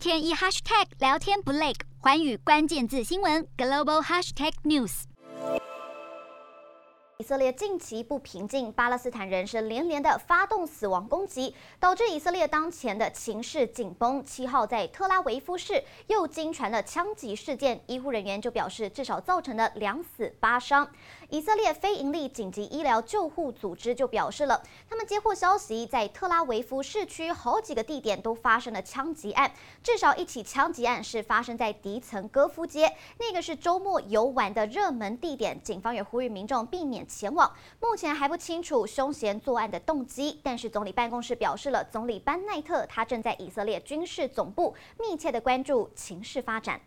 天一 hashtag 聊天不累，寰宇关键字新闻 global hashtag news。以色列近期不平静，巴勒斯坦人士连连的发动死亡攻击，导致以色列当前的情势紧绷。七号在特拉维夫市又惊传了枪击事件，医护人员就表示至少造成了两死八伤。以色列非营利紧急医疗救护组织就表示了，他们接获消息，在特拉维夫市区好几个地点都发生了枪击案，至少一起枪击案是发生在迪岑戈夫街，那个是周末游玩的热门地点。警方也呼吁民众避免。前往，目前还不清楚凶嫌作案的动机，但是总理办公室表示了，总理班奈特他正在以色列军事总部密切的关注情势发展。